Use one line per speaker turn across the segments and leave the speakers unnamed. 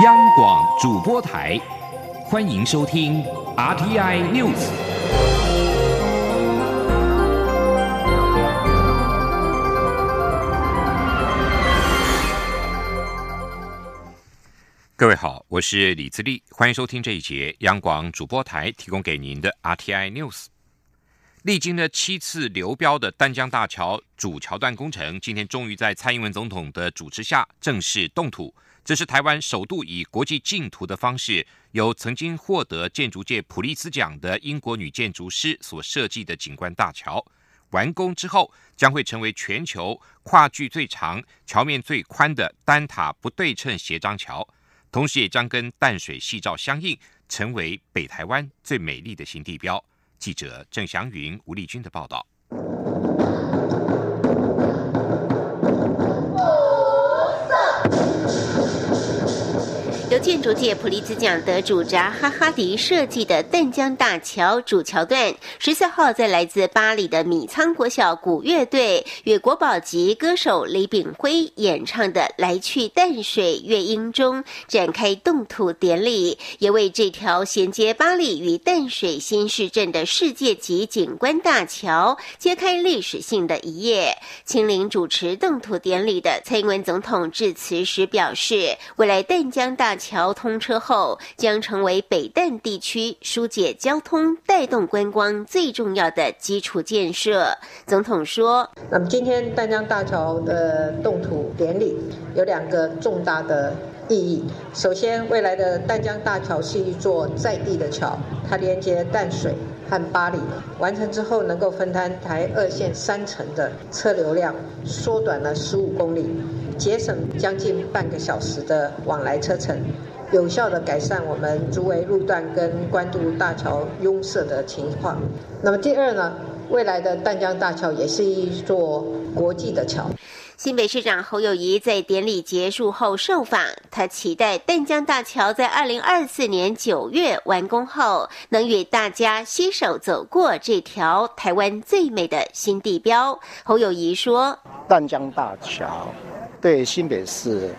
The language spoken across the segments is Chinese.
央广主播台，欢迎收听 RTI News。各位好，我是李自立，欢迎收听这一节央广主播台提供给您的 RTI News。历经了七次流标的丹江大桥主桥段工程，今天终于在蔡英文总统的主持下正式动土。这是台湾首度以国际竞图的方式，由曾经获得建筑界普利兹奖的英国女建筑师所设计的景观大桥。完工之后，将会成为全球跨距最长、桥面最宽的单塔不对称斜张桥，同时也将跟淡水细照相应，成为北台湾最美丽的新地标。记者郑祥云、吴丽君的报道。
建筑界普利兹奖得主扎哈哈迪设计的淡江大桥主桥段，十四号在来自巴黎的米仓国小鼓乐队与国宝级歌手李炳辉演唱的《来去淡水乐音》中展开动土典礼，也为这条衔接巴黎与淡水新市镇的世界级景观大桥揭开历史性的一页。亲临主持动土典礼的蔡英文总统致辞时表示，未来淡江大桥桥通车后，将成为北淡地区疏解交通、带动观光最重要的基础建设。总统说：“
那么今天淡江大桥的动土典礼有两个重大的意义。首先，未来的淡江大桥是一座在地的桥，它连接淡水和巴黎，完成之后能够分摊台二线三层的车流量，缩短了十五公里。”节省将近半个小时的往来车程，有效的改善我们竹围路段跟关渡大桥拥塞的情况。那么第二呢，未来的淡江大桥也是一座国际的桥。
新北市长侯友谊在典礼结束后受访，他期待淡江大桥在二零二四年九月完工后，能与大家携手走过这条台湾最美的新地标。侯友谊说：“
淡江大桥。”对新北市，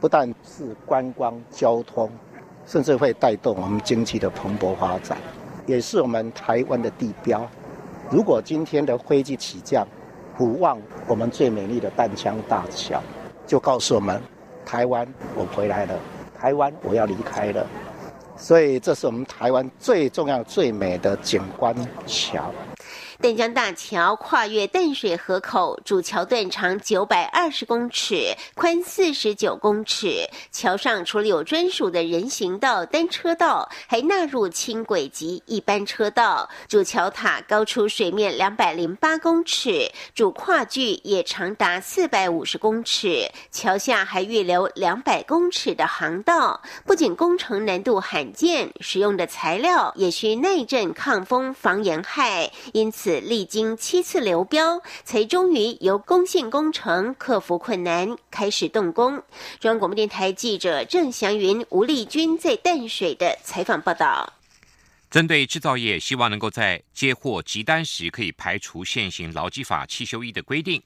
不但是观光交通，甚至会带动我们经济的蓬勃发展，也是我们台湾的地标。如果今天的飞机起降，不忘我们最美丽的淡江大桥，就告诉我们，台湾我回来了，台湾我要离开了。所以，这是我们台湾最重要、最美的景观桥。
淡江大桥跨越淡水河口，主桥段长九百二十公尺，宽四十九公尺。桥上除了有专属的人行道、单车道，还纳入轻轨及一般车道。主桥塔高出水面两百零八公尺，主跨距也长达四百五十公尺。桥下还预留两百公尺的航道。不仅工程难度罕见，使用的材料也需耐震、抗风、防严害，因此。历经七次流标，才终于由公信工程克服困难，开始动工。中央广播电台记者郑祥云、吴丽君在淡水的采访报道。
针对制造业希望能够在接货急单时可以排除现行劳基法七休一的规定，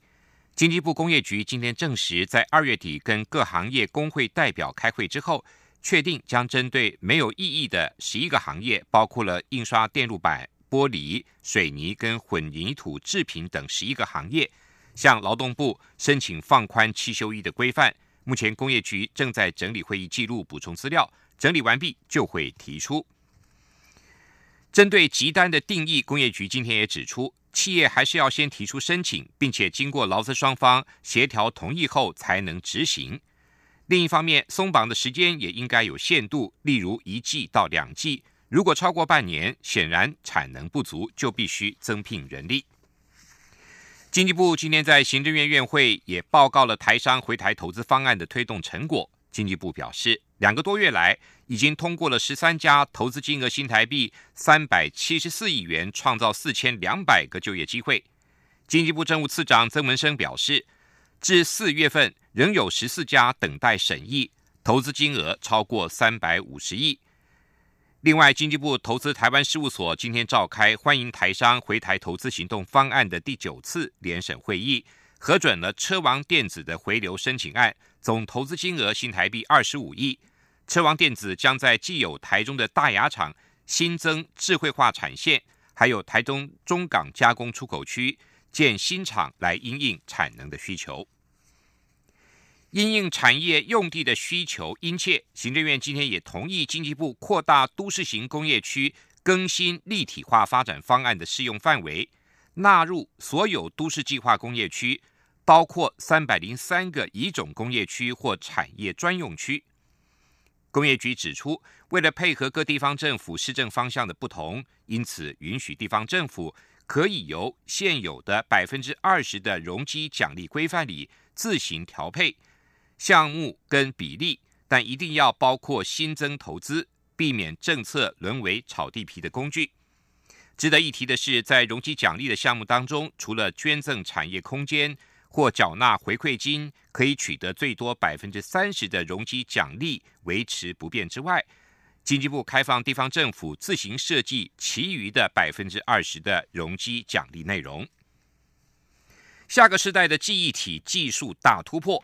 经济部工业局今天证实，在二月底跟各行业工会代表开会之后，确定将针对没有异议的十一个行业，包括了印刷电路板。玻璃、水泥跟混凝土制品等十一个行业，向劳动部申请放宽七休一的规范。目前工业局正在整理会议记录，补充资料，整理完毕就会提出。针对急单的定义，工业局今天也指出，企业还是要先提出申请，并且经过劳资双方协调同意后才能执行。另一方面，松绑的时间也应该有限度，例如一季到两季。如果超过半年，显然产能不足，就必须增聘人力。经济部今天在行政院院会也报告了台商回台投资方案的推动成果。经济部表示，两个多月来已经通过了十三家，投资金额新台币三百七十四亿元，创造四千两百个就业机会。经济部政务次长曾文生表示，至四月份仍有十四家等待审议，投资金额超过三百五十亿。另外，经济部投资台湾事务所今天召开欢迎台商回台投资行动方案的第九次联审会议，核准了车王电子的回流申请案，总投资金额新台币二十五亿。车王电子将在既有台中的大雅厂新增智慧化产线，还有台中中港加工出口区建新厂来因应产能的需求。因应产业用地的需求殷切，行政院今天也同意经济部扩大都市型工业区更新立体化发展方案的适用范围，纳入所有都市计划工业区，包括三百零三个乙种工业区或产业专用区。工业局指出，为了配合各地方政府施政方向的不同，因此允许地方政府可以由现有的百分之二十的容积奖励规范里自行调配。项目跟比例，但一定要包括新增投资，避免政策沦为炒地皮的工具。值得一提的是，在容积奖励的项目当中，除了捐赠产业空间或缴纳回馈金，可以取得最多百分之三十的容积奖励维持不变之外，经济部开放地方政府自行设计其余的百分之二十的容积奖励内容。下个时代的记忆体技术大突破。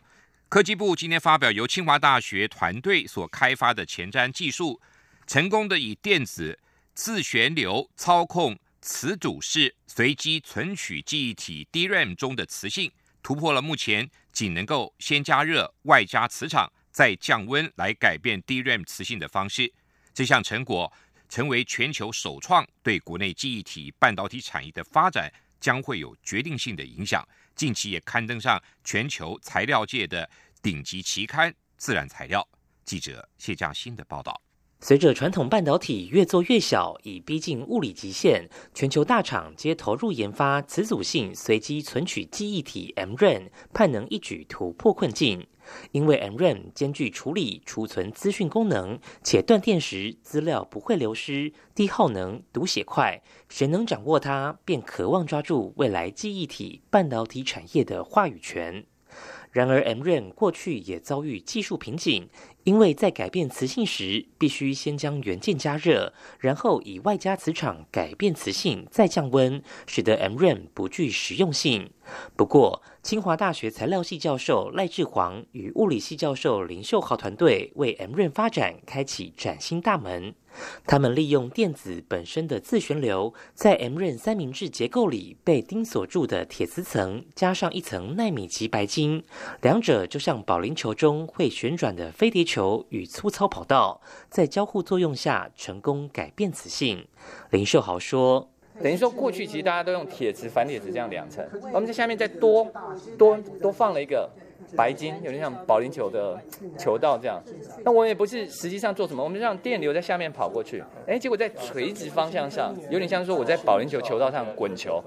科技部今天发表由清华大学团队所开发的前瞻技术，成功的以电子自旋流操控磁阻式随机存取记忆体 DRAM 中的磁性，突破了目前仅能够先加热外加磁场再降温来改变 DRAM 磁性的方式。这项成果成为全球首创，对国内记忆体半导体产业的发展将会有决定性的影响。近期也刊登上全球材料界的顶级期刊《自然材料》。记者谢佳欣的报道。
随着传统半导体越做越小，已逼近物理极限，全球大厂皆投入研发磁阻性随机存取记忆体 MRAM，盼能一举突破困境。因为 MRAM 兼具处理、储存资讯功能，且断电时资料不会流失，低耗能、读写快，谁能掌握它，便渴望抓住未来记忆体半导体产业的话语权。然而，MRAM 过去也遭遇技术瓶颈。因为在改变磁性时，必须先将元件加热，然后以外加磁场改变磁性，再降温，使得 MRAM 不具实用性。不过，清华大学材料系教授赖志煌与物理系教授林秀豪团队为 MRAM 发展开启崭新大门。他们利用电子本身的自旋流，在 MRAM 三明治结构里被钉锁住的铁丝层，加上一层纳米级白金，两者就像保龄球中会旋转的飞碟球与粗糙跑道，在交互作用下成功改变磁性。林秀豪说：“
等于说，过去其实大家都用铁磁、反铁磁这样两层，我们在下面再多多多放了一个。”白金有点像保龄球的球道这样，那我也不是实际上做什么，我们让电流在下面跑过去，哎，结果在垂直方向上，有点像说我在保龄球球道上滚球，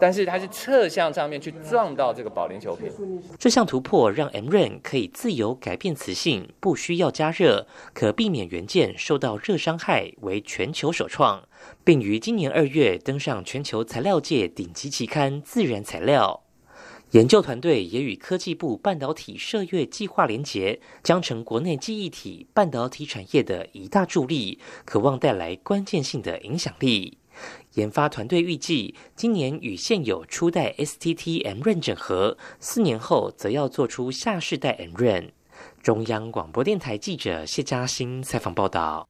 但是它是侧向上面去撞到这个保龄球瓶。
这项突破让 MRAM 可以自由改变磁性，不需要加热，可避免元件受到热伤害，为全球首创，并于今年二月登上全球材料界顶级期刊《自然材料》。研究团队也与科技部半导体射月计划连结，将成国内记忆体半导体产业的一大助力，渴望带来关键性的影响力。研发团队预计，今年与现有初代 STT MRAM 整合，四年后则要做出下世代 MRAM。中央广播电台记者谢嘉欣采访报道。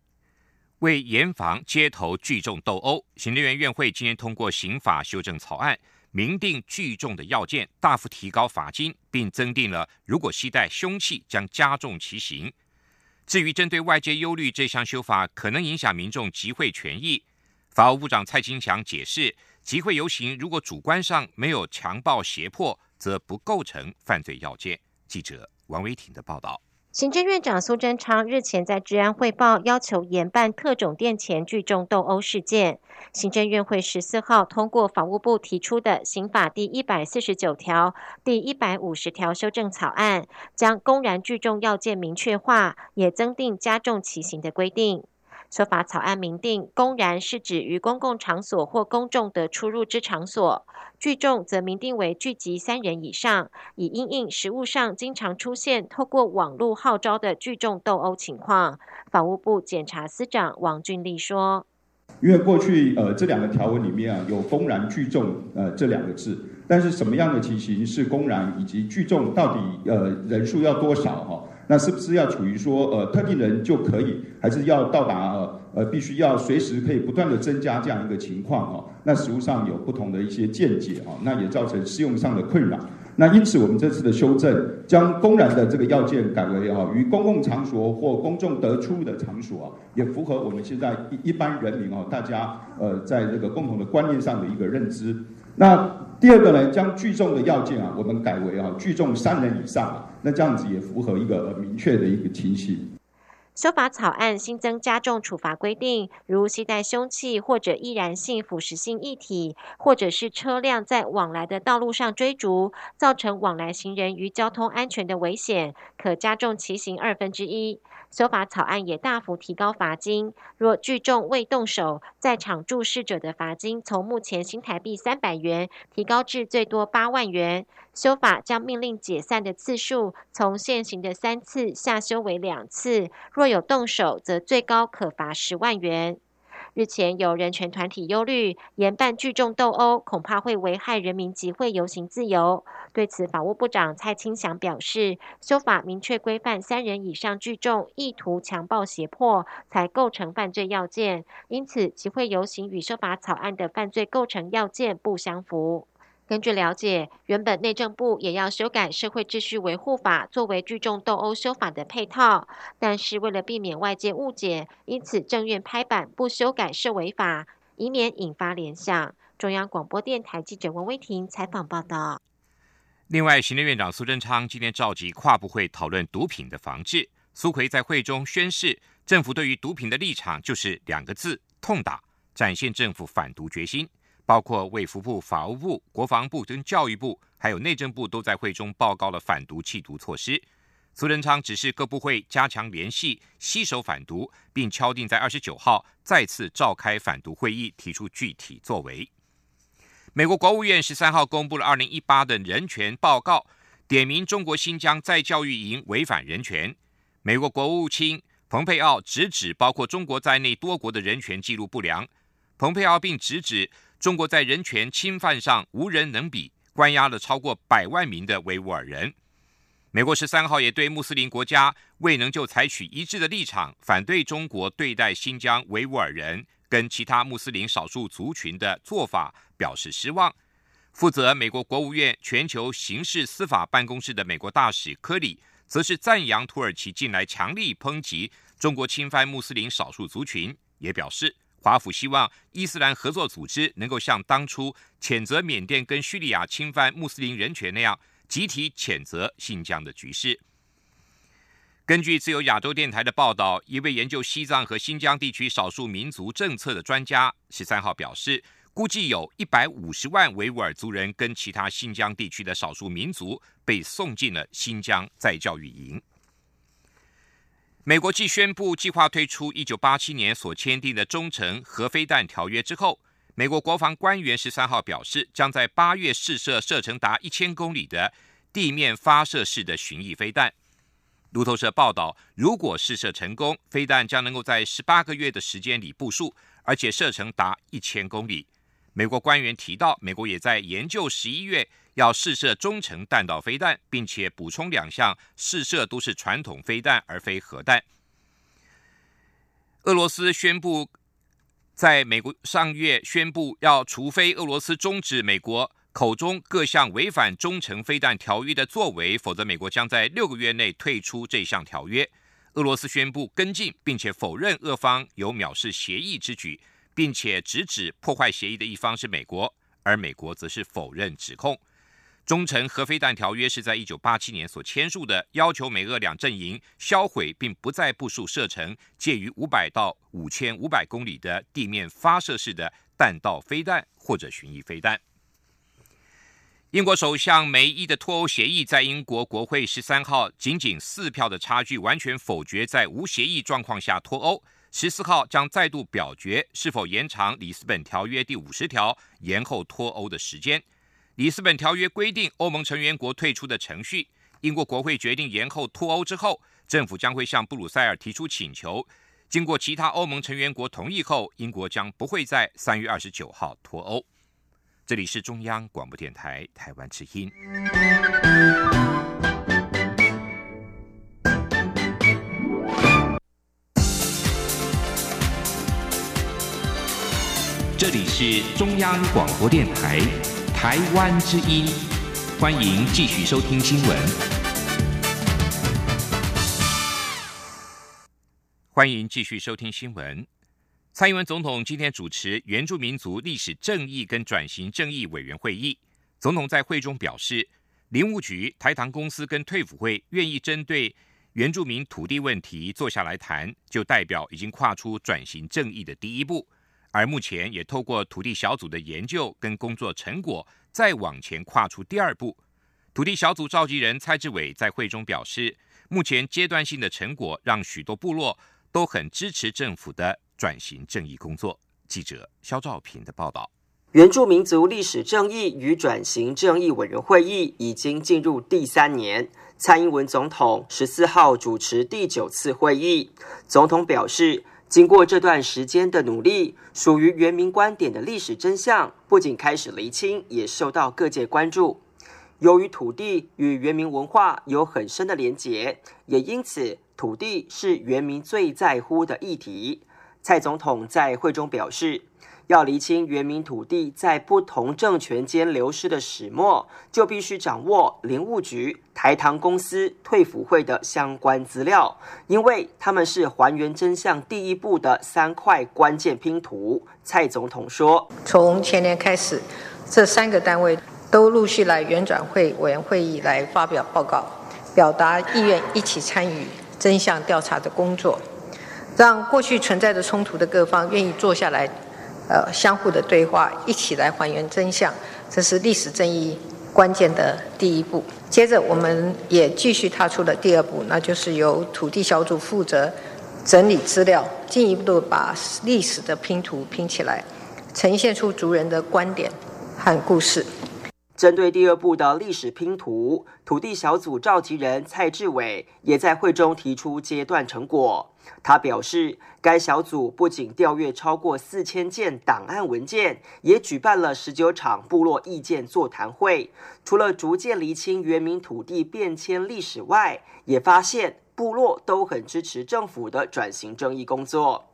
为严防街头聚众斗殴，行政院院会今天通过刑法修正草案。明定聚众的要件，大幅提高罚金，并增定了如果携带凶器将加重其刑。至于针对外界忧虑这项修法可能影响民众集会权益，法务部长蔡金祥解释，集会游行如果主观上没有强暴胁迫，则不构成犯罪要件。记者王维挺的报道。
行政院长苏贞昌日前在治安汇报，要求严办特种店前聚众斗殴事件。行政院会十四号通过法务部提出的刑法第一百四十九条、第一百五十条修正草案，将公然聚众要件明确化，也增订加重其刑的规定。修法草案明定，公然是指于公共场所或公众的出入之场所；聚众则明定为聚集三人以上，以因应实务上经常出现透过网络号召的聚众斗殴情况。法务部检察司长王俊立说：“
因为过去呃这两个条文里面啊有公然聚众呃这两个字，但是什么样的情形是公然以及聚众到底呃人数要多少哈？”那是不是要处于说呃特定人就可以，还是要到达呃呃必须要随时可以不断的增加这样一个情况哦？那实务上有不同的一些见解哦，那也造成适用上的困扰。那因此我们这次的修正，将公然的这个要件改为啊与公共场所或公众得出的场所啊，也符合我们现在一一般人民哦大家呃在这个共同的观念上的一个认知。那第二个呢，将聚众的要件啊，我们改为啊聚众三人以上，那这样子也符合一个明确的一个情形。
修法草案新增加重处罚规定，如携带凶器或者易燃性、腐蚀性液体，或者是车辆在往来的道路上追逐，造成往来行人与交通安全的危险，可加重其刑二分之一。修法草案也大幅提高罚金，若聚众未动手，在场注视者的罚金从目前新台币三百元提高至最多八万元。修法将命令解散的次数从现行的三次下修为两次，若有动手，则最高可罚十万元。日前有人权团体忧虑，严办聚众斗殴恐怕会危害人民集会游行自由。对此，法务部长蔡清祥表示，修法明确规范三人以上聚众意图强暴胁迫才构成犯罪要件，因此集会游行与修法草案的犯罪构成要件不相符。根据了解，原本内政部也要修改《社会秩序维护法》作为聚众斗殴修法的配套，但是为了避免外界误解，因此政院拍板不修改是违法，以免引发联想。中央广播电台记者王威婷采访报道。
另外，行政院长苏贞昌今天召集跨部会讨论毒品的防治。苏奎在会中宣誓，政府对于毒品的立场就是两个字：痛打，展现政府反毒决心。包括卫福部、法务部、国防部跟教育部，还有内政部都在会中报告了反毒弃毒措施。苏贞昌指示各部会加强联系，携手反毒，并敲定在二十九号再次召开反毒会议，提出具体作为。美国国务院十三号公布了二零一八的人权报告，点名中国新疆在教育营违反人权。美国国务卿蓬佩奥直指包括中国在内多国的人权记录不良。蓬佩奥并直指。中国在人权侵犯上无人能比，关押了超过百万名的维吾尔人。美国十三号也对穆斯林国家未能就采取一致的立场，反对中国对待新疆维吾尔人跟其他穆斯林少数族群的做法表示失望。负责美国国务院全球刑事司法办公室的美国大使科里，则是赞扬土耳其近来强力抨击中国侵犯穆斯林少数族群，也表示。华府希望伊斯兰合作组织能够像当初谴责缅甸跟叙利亚侵犯穆斯林人权那样，集体谴责新疆的局势。根据自由亚洲电台的报道，一位研究西藏和新疆地区少数民族政策的专家十三号表示，估计有一百五十万维吾尔族人跟其他新疆地区的少数民族被送进了新疆再教育营。美国继宣布计划退出1987年所签订的中程核飞弹条约之后，美国国防官员十三号表示，将在八月试射射程达一千公里的地面发射式的巡弋飞弹。路透社报道，如果试射成功，飞弹将能够在十八个月的时间里部署，而且射程达一千公里。美国官员提到，美国也在研究十一月。要试射中程弹道飞弹，并且补充两项试射都是传统飞弹而非核弹。俄罗斯宣布，在美国上月宣布要，除非俄罗斯终止美国口中各项违反中程飞弹条约的作为，否则美国将在六个月内退出这项条约。俄罗斯宣布跟进，并且否认俄方有藐视协议之举，并且直指破坏协议的一方是美国，而美国则是否认指控。中程核飞弹条约是在一九八七年所签署的，要求美俄两阵营销毁并不再部署射程介于五百到五千五百公里的地面发射式的弹道飞弹或者巡弋飞弹。英国首相梅伊的脱欧协议在英国国会十三号仅仅四票的差距，完全否决在无协议状况下脱欧。十四号将再度表决是否延长里斯本条约第五十条延后脱欧的时间。里斯本条约规定欧盟成员国退出的程序英国国会决定延后脱欧之后政府将会向布鲁塞尔提出请求。经过其他欧盟成员国同意后英国将不会在三月二十九号脱欧。这里是中央广播电台台湾之音。这里是中央广播电台。台湾之音，欢迎继续收听新闻。欢迎继续收听新闻。蔡英文总统今天主持原住民族历史正义跟转型正义委员会议。总统在会中表示，林务局、台糖公司跟退辅会愿意针对原住民土地问题坐下来谈，就代表已经跨出转型正义的第一步。而目前也透过土地小组的研究跟工作成果，再往前跨出第二步。土地小组召集人蔡志伟在会中表示，目前阶段性的成果让许多部落都很支持政府的。转型正义工作，记者肖兆平的报道。
原住民族历史正义与转型正义委员会议已经进入第三年，蔡英文总统十四号主持第九次会议。总统表示，经过这段时间的努力，属于原民观点的历史真相不仅开始厘清，也受到各界关注。由于土地与原民文化有很深的连结，也因此土地是原民最在乎的议题。蔡总统在会中表示，要厘清原民土地在不同政权间流失的始末，就必须掌握林务局、台糖公司、退辅会的相关资料，因为他们是还原真相第一步的三块关键拼图。蔡总统说：“从前年开始，这三个单位都陆续来原转会委员会议来发表报告，表达意愿一起参与真相调查的工作。”让过去存在的冲突的各方愿意坐下来，呃，相互的对话，一起来还原真相，这是历史正义关键的第一步。接着，我们也继续踏出了第二步，那就是由土地小组负责整理资料，进一步把历史的拼图拼起来，呈现出族人的观点和故事。针对第二步的历史拼图，土地小组召集人蔡志伟也在会中提出阶段成果。他表示，该小组不仅调阅超过四千件档案文件，也举办了十九场部落意见座谈会。除了逐渐厘清原民土地变迁历史外，也发现部落都很支持政府的转型正义工作。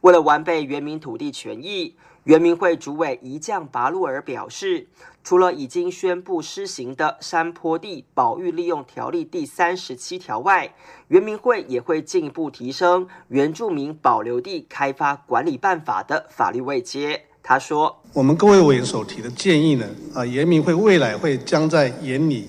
为了完备原民土地权益。原民会主委一将拔路尔表示，除了已经宣布施行的山坡地保育利用条例第三十七条外，原民会也会进一步提升原住民保留地开发管理办法的法律位阶。他说：“我们各位委员所提的建议呢，啊，原民会未来会将在眼里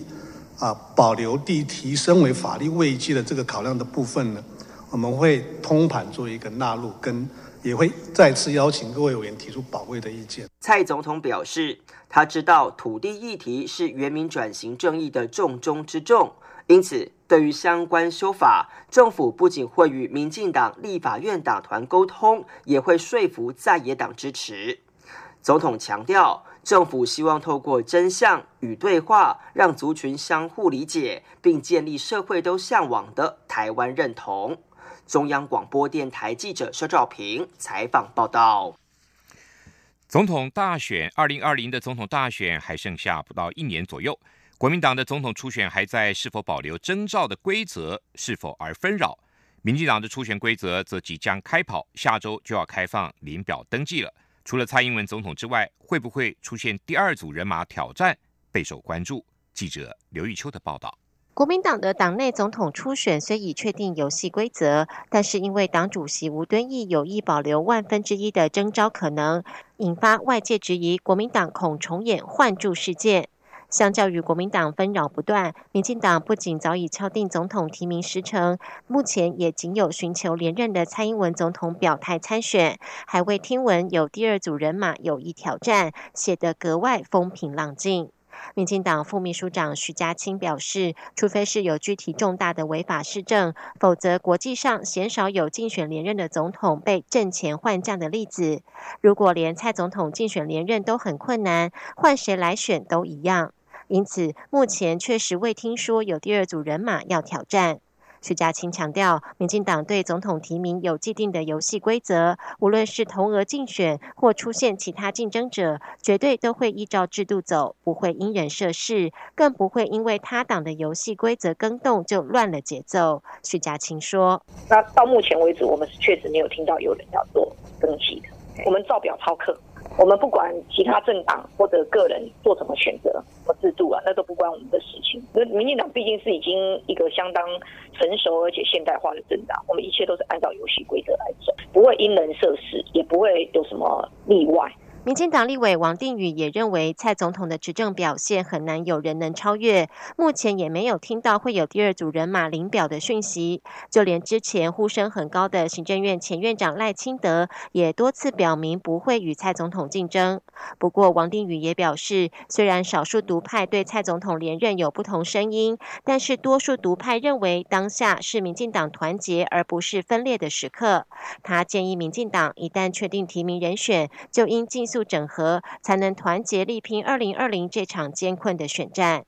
啊保留地提升为法律位阶的这个考量的部分呢，我们会通盘做一个纳入跟。”也会再次邀请各位委员提出宝贵的意见。蔡总统表示，他知道土地议题是原民转型正义的重中之重，因此对于相关修法，政府不仅会与民进党立法院党团沟通，也会说服在野党支持。总统强调，政府希望透过真相与对话，让族群相互理解，并建立社会都向往的台湾认同。中央广播电台记者肖兆平采访报道：
总统大选，二零二零的总统大选还剩下不到一年左右。国民党的总统初选还在是否保留征召的规则是否而纷扰，民进党的初选规则则即将开跑，下周就要开放临表登记了。除了蔡英文总统之外，会不会出现第二组人马挑战，备受关注。记者刘玉秋的报道。
国民党的党内总统初选虽已确定游戏规则，但是因为党主席吴敦义有意保留万分之一的征召可能，引发外界质疑国民党恐重演换柱事件。相较于国民党纷扰不断，民进党不仅早已敲定总统提名时程，目前也仅有寻求连任的蔡英文总统表态参选，还未听闻有第二组人马有意挑战，显得格外风平浪静。民进党副秘书长徐家清表示，除非是有具体重大的违法事政，否则国际上鲜少有竞选连任的总统被挣钱换将的例子。如果连蔡总统竞选连任都很困难，换谁来选都一样。因此，目前确实未听说有第二组人马要挑战。徐家清强调，民进党对总统提名有既定的游戏规则，无论是同额竞选或出现其他竞争者，绝对都会依照制度走，不会因人设事，更不会因为他党的游戏规则更动就乱了节奏。徐家清说：“那到目前为止，我们是确实没有听到有人要做登记的，我们照表操课，
我们不管其他政党或者个人做什么选择和制度啊，那都不关我们的事情。那民进党毕竟是已经一个相当成熟而且现代化的政党，我们一切都是按照游戏规则来走，不会因人设事，也不会有什么例外。
民进党立委王定宇也认为，蔡总统的执政表现很难有人能超越。目前也没有听到会有第二组人马领表的讯息。就连之前呼声很高的行政院前院长赖清德，也多次表明不会与蔡总统竞争。不过，王定宇也表示，虽然少数独派对蔡总统连任有不同声音，但是多数独派认为当下是民进党团结而不是分裂的时刻。他建议民进党一旦确定提名人选，就应尽。速整合，才能团结力拼二零二零这场艰困的选战。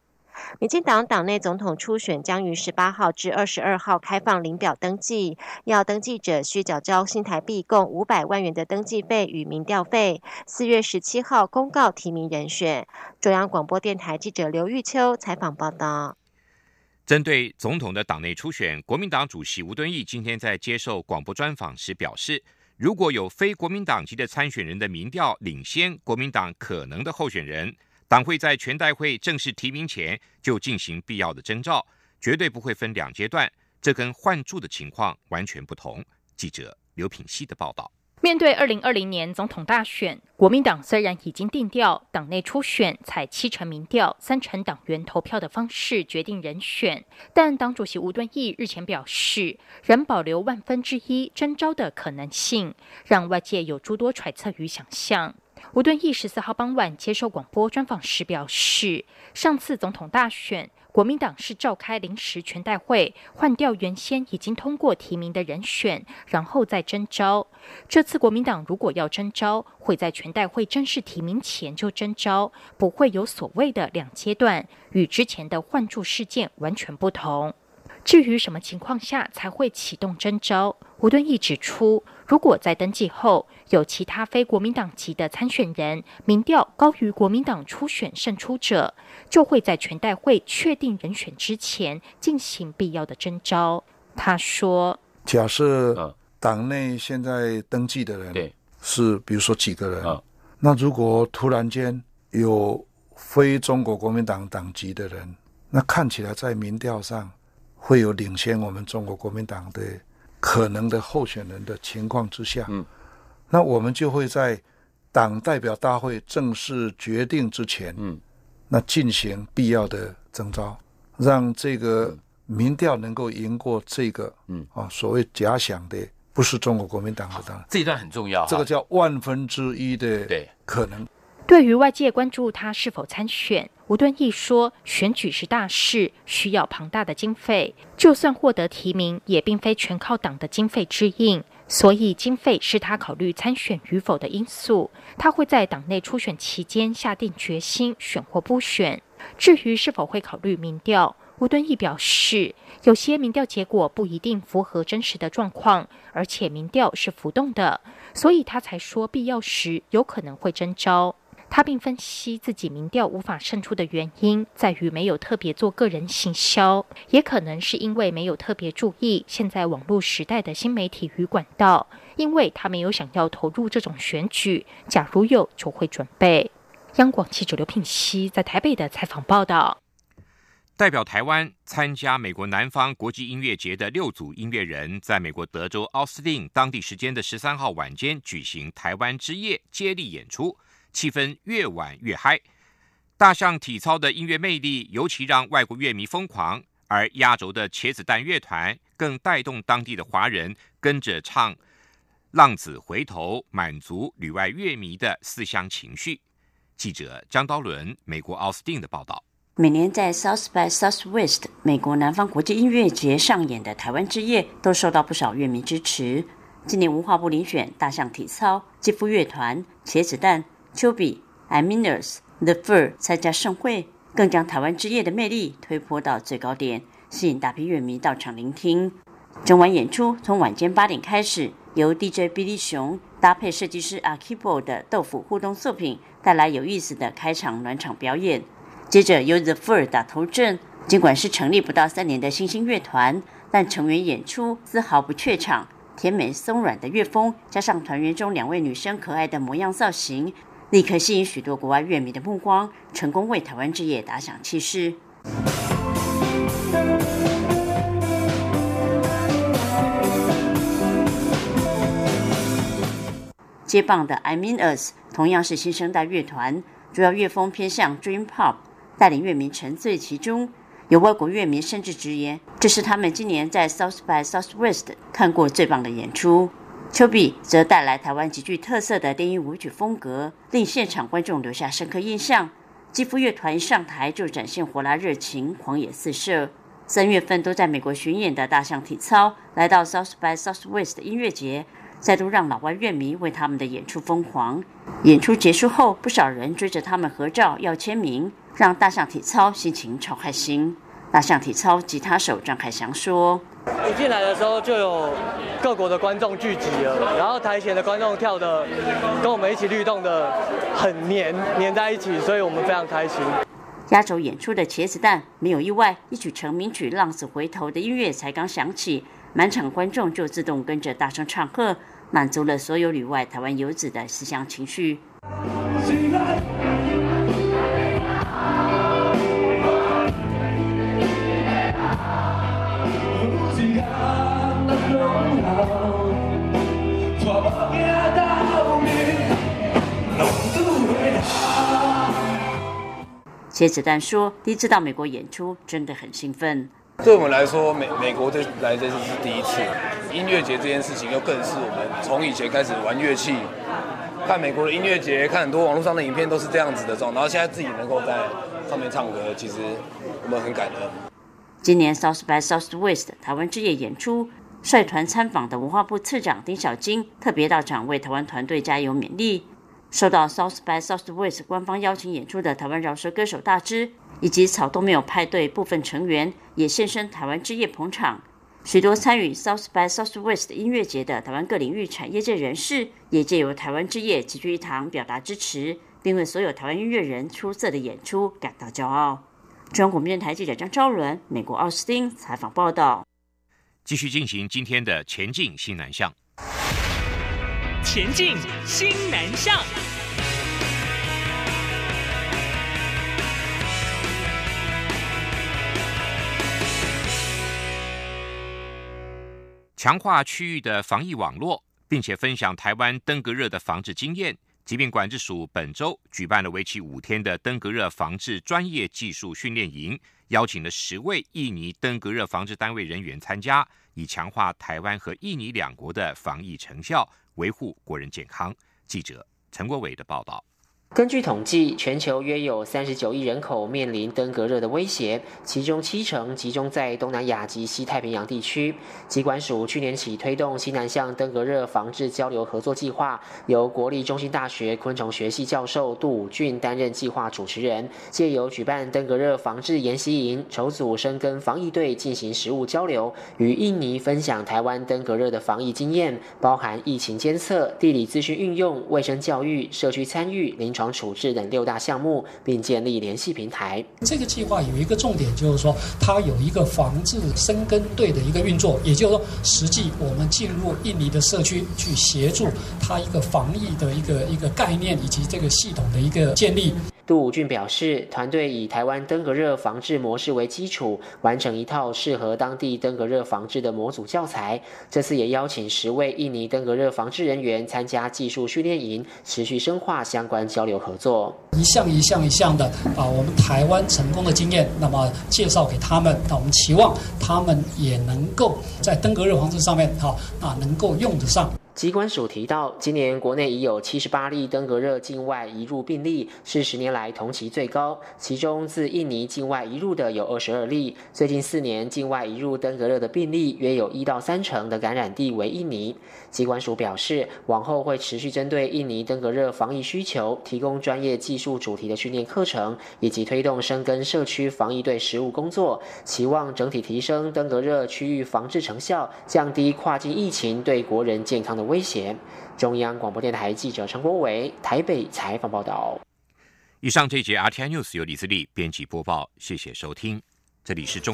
民进党党内总统初选将于十八号至二十二号开放领表登记，要登记者需缴交新台币共五百万元的登记费与民调费。四月十七号公告提名人选。中央广播电台记者刘玉秋采访报道。
针对总统的党内初选，国民党主席吴敦义今天在接受广播专访时表示。如果有非国民党籍的参选人的民调领先国民党可能的候选人，党会在全代会正式提名前就进行必要的征召，绝对不会分两阶段。这跟换柱的情况完全不同。记者刘品希的报道。
面对二零二零年总统大选，国民党虽然已经定调党内初选采七成民调、三成党员投票的方式决定人选，但党主席吴敦义日前表示，仍保留万分之一征召的可能性，让外界有诸多揣测与想象。吴敦义十四号傍晚接受广播专访时表示，上次总统大选。国民党是召开临时全代会，换掉原先已经通过提名的人选，然后再征召。这次国民党如果要征召，会在全代会正式提名前就征召，不会有所谓的两阶段，与之前的换柱事件完全不同。至于什么情况下才会启动征召，吴敦义指出，如果在登记后有其他非国民党籍的参选人民调高于国民党初选胜出者，就会在全代会确定人选之前进行必要的征召。他说：“
假设党内现在登记的人是比如说几个人，那如果突然间有非中国国民党党籍的人，那看起来在民调上。”会有领先我们中国国民党的可能的候选人的情况之下，嗯，那我们就会在党代表大会正式决定之前，嗯，那进行必要的征召，让这个民调能够赢过这个，嗯。啊，所谓假想的不是中国国民党的党，
这一段很重要，
这个叫万分之一的
对。
可能。
对于外界关注他是否参选，吴敦义说：“选举是大事，需要庞大的经费。就算获得提名，也并非全靠党的经费支应，所以经费是他考虑参选与否的因素。他会在党内初选期间下定决心，选或不选。至于是否会考虑民调，吴敦义表示，有些民调结果不一定符合真实的状况，而且民调是浮动的，所以他才说必要时有可能会征召。”他并分析自己民调无法胜出的原因，在于没有特别做个人行销，也可能是因为没有特别注意现在网络时代的新媒体与管道，因为他没有想要投入这种选举，假如有就会准备。央广记者刘品熙在台北的采访报道。
代表台湾参加美国南方国际音乐节的六组音乐人，在美国德州奥斯汀当地时间的十三号晚间举行台湾之夜接力演出。气氛越晚越嗨，大象体操的音乐魅力尤其让外国乐迷疯狂，而压轴的茄子蛋乐团更带动当地的华人跟着唱《浪子回头》，满足旅外乐迷的思乡情绪。记者张刀伦，美国奥斯汀的报道。
每年在 South by Southwest 美国南方国际音乐节上演的台湾之夜，都受到不少乐迷支持。今年文化部遴选大象体操、肌肤乐团、茄子蛋。丘比、a m i n e r s The Fur 参加盛会，更将台湾之夜的魅力推波到最高点，吸引大批乐迷到场聆听。整晚演出从晚间八点开始，由 DJ Billy 熊搭配设计师 Akibo 的豆腐互动作品，带来有意思的开场暖场表演。接着由 The Fur 打头阵，尽管是成立不到三年的新兴乐团，但成员演出丝毫不怯场，甜美松软的乐风，加上团员中两位女生可爱的模样造型，立刻吸引许多国外乐迷的目光，成功为台湾之夜打响气势。接棒的 I Mean Us 同样是新生代乐团，主要乐风偏向 Dream Pop，带领乐迷沉醉其中。有外国乐迷甚至直言，这是他们今年在 South by Southwest 看过最棒的演出。丘比则带来台湾极具特色的电音舞曲风格，令现场观众留下深刻印象。肌肤乐团一上台就展现火辣热情，狂野四射。三月份都在美国巡演的大象体操，来到 South by Southwest 音乐节。再度让老外乐迷为他们的演出疯狂。演出结束后，不少人追着他们合照要签名，让大象体操心情超开心。大象体操吉他手张凯翔说：“
一进来的时候就有各国的观众聚集了，然后台前的观众跳的跟我们一起律动的很黏黏在一起，所以我们非常开心。”
压轴演出的茄子蛋没有意外，一曲成名曲《浪子回头》的音乐才刚响起，满场观众就自动跟着大声唱和。满足了所有旅外台湾游子的思乡情绪。茄子蛋说：“第一次到美国演出，真的很兴奋。”
对我们来说，美美国这来这次是第一次，音乐节这件事情又更是我们从以前开始玩乐器，看美国的音乐节，看很多网络上的影片都是这样子的状，然后现在自己能够在上面唱歌，其实我们很感恩。
今年 South by Southwest 台湾之夜演出，率团参访的文化部次长丁小金特别到场为台湾团队加油勉励。受到 South by Southwest 官方邀请演出的台湾饶舌歌手大芝。以及草东没有派对部分成员也现身台湾之夜捧场，许多参与 South by Southwest 音乐节的台湾各领域产业界人士也借由台湾之夜齐聚一堂，表达支持，并为所有台湾音乐人出色的演出感到骄傲。中国电台记者张昭伦，美国奥斯汀采访报道。
继续进行今天的前进新南向，
前进新南向。
强化区域的防疫网络，并且分享台湾登革热的防治经验。疾病管制署本周举办了为期五天的登革热防治专业技术训练营，邀请了十位印尼登革热防治单位人员参加，以强化台湾和印尼两国的防疫成效，维护国人健康。记者陈国伟的报道。
根据统计，全球约有三十九亿人口面临登革热的威胁，其中七成集中在东南亚及西太平洋地区。疾管署去年起推动西南向登革热防治交流合作计划，由国立中心大学昆虫学系教授杜武俊担任计划主持人，借由举办登革热防治研习营，筹组深耕防疫队进行实务交流，与印尼分享台湾登革热的防疫经验，包含疫情监测、地理资讯运用、卫生教育、社区参与、临床。处置等六大项目，并建立联系平台。
这个计划有一个重点，就是说它有一个防治生根队的一个运作，也就是说，实际我们进入印尼的社区去协助它一个防疫的一个一个概念以及这个系统的一个建立。
杜武俊表示，团队以台湾登革热防治模式为基础，完成一套适合当地登革热防治的模组教材。这次也邀请十位印尼登革热防治人员参加技术训练营，持续深化相关交流合作。
一项一项一项的把我们台湾成功的经验，那么介绍给他们。那我们期望他们也能够在登革热防治上面，哈啊，能够用得上。
机关署提到，今年国内已有七十八例登革热境外移入病例，是十年来同期最高。其中自印尼境外移入的有二十二例。最近四年境外移入登革热的病例，约有一到三成的感染地为印尼。机关署表示，往后会持续针对印尼登革热防疫需求，提供专业技术主题的训练课程，以及推动深耕社区防疫队实务工作，期望整体提升登革热区域防治成效，降低跨境疫情对国人健康的。威胁。中央广播电台记者陈国伟台北采访报道。
以上这节 RTI News 由李自立编辑播报，谢谢收听。这里是中。